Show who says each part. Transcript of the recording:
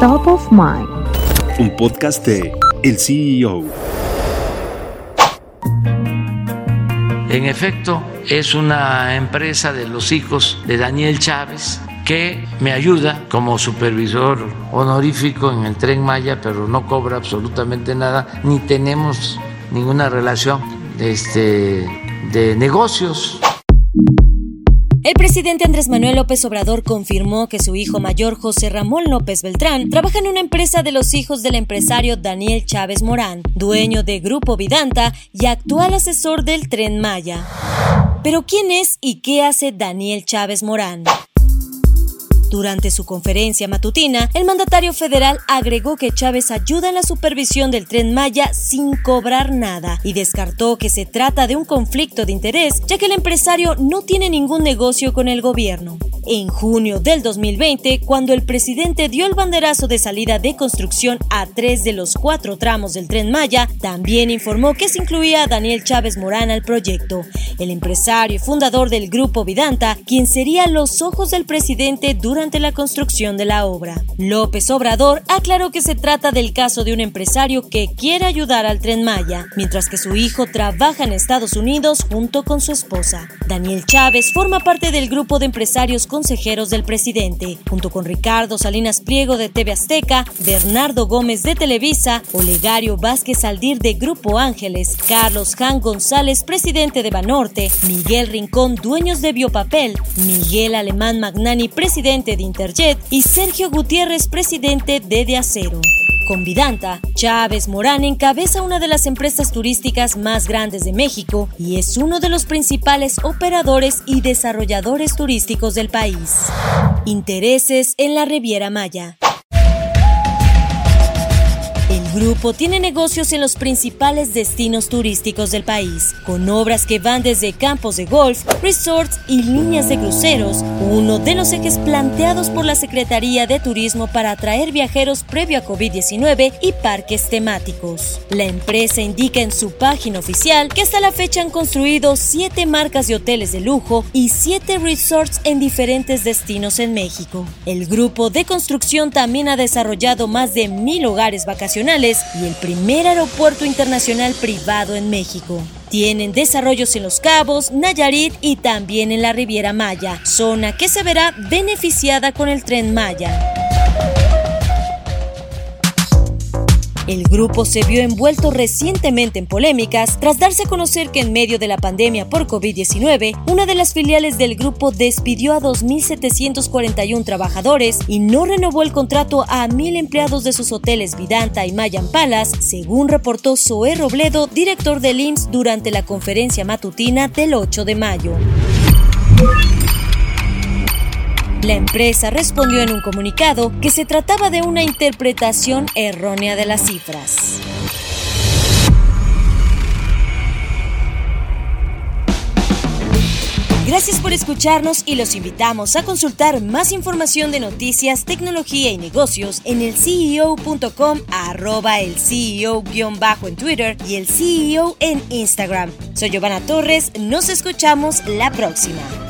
Speaker 1: Top of Mind.
Speaker 2: Un podcast de El CEO.
Speaker 3: En efecto, es una empresa de los hijos de Daniel Chávez que me ayuda como supervisor honorífico en el tren Maya, pero no cobra absolutamente nada, ni tenemos ninguna relación este, de negocios.
Speaker 4: El presidente Andrés Manuel López Obrador confirmó que su hijo mayor José Ramón López Beltrán trabaja en una empresa de los hijos del empresario Daniel Chávez Morán, dueño de Grupo Vidanta y actual asesor del Tren Maya. Pero ¿quién es y qué hace Daniel Chávez Morán? Durante su conferencia matutina, el mandatario federal agregó que Chávez ayuda en la supervisión del tren Maya sin cobrar nada y descartó que se trata de un conflicto de interés, ya que el empresario no tiene ningún negocio con el gobierno. En junio del 2020, cuando el presidente dio el banderazo de salida de construcción a tres de los cuatro tramos del tren Maya, también informó que se incluía a Daniel Chávez Morán al proyecto, el empresario y fundador del grupo Vidanta, quien sería los ojos del presidente durante la construcción de la obra. López Obrador aclaró que se trata del caso de un empresario que quiere ayudar al tren Maya, mientras que su hijo trabaja en Estados Unidos junto con su esposa. Daniel Chávez forma parte del grupo de empresarios consejeros del presidente, junto con Ricardo Salinas Pliego de TV Azteca, Bernardo Gómez de Televisa, Olegario Vázquez Aldir de Grupo Ángeles, Carlos Jan González, presidente de Banorte, Miguel Rincón, dueños de Biopapel, Miguel Alemán Magnani, presidente de Interjet, y Sergio Gutiérrez, presidente de De Acero. Con Vidanta, Chávez Morán encabeza una de las empresas turísticas más grandes de México y es uno de los principales operadores y desarrolladores turísticos del país. Intereses en la Riviera Maya grupo tiene negocios en los principales destinos turísticos del país, con obras que van desde campos de golf, resorts y líneas de cruceros, uno de los ejes planteados por la Secretaría de Turismo para atraer viajeros previo a COVID-19 y parques temáticos. La empresa indica en su página oficial que hasta la fecha han construido siete marcas de hoteles de lujo y siete resorts en diferentes destinos en México. El grupo de construcción también ha desarrollado más de mil hogares vacacionales y el primer aeropuerto internacional privado en México. Tienen desarrollos en Los Cabos, Nayarit y también en la Riviera Maya, zona que se verá beneficiada con el tren Maya. El grupo se vio envuelto recientemente en polémicas tras darse a conocer que en medio de la pandemia por COVID-19, una de las filiales del grupo despidió a 2.741 trabajadores y no renovó el contrato a mil empleados de sus hoteles Vidanta y Mayan Palace, según reportó Zoé Robledo, director del IMSS, durante la conferencia matutina del 8 de mayo. La empresa respondió en un comunicado que se trataba de una interpretación errónea de las cifras. Gracias por escucharnos y los invitamos a consultar más información de noticias, tecnología y negocios en el CEO.com, arroba el CEO-bajo en Twitter y el CEO en Instagram. Soy Giovanna Torres, nos escuchamos la próxima.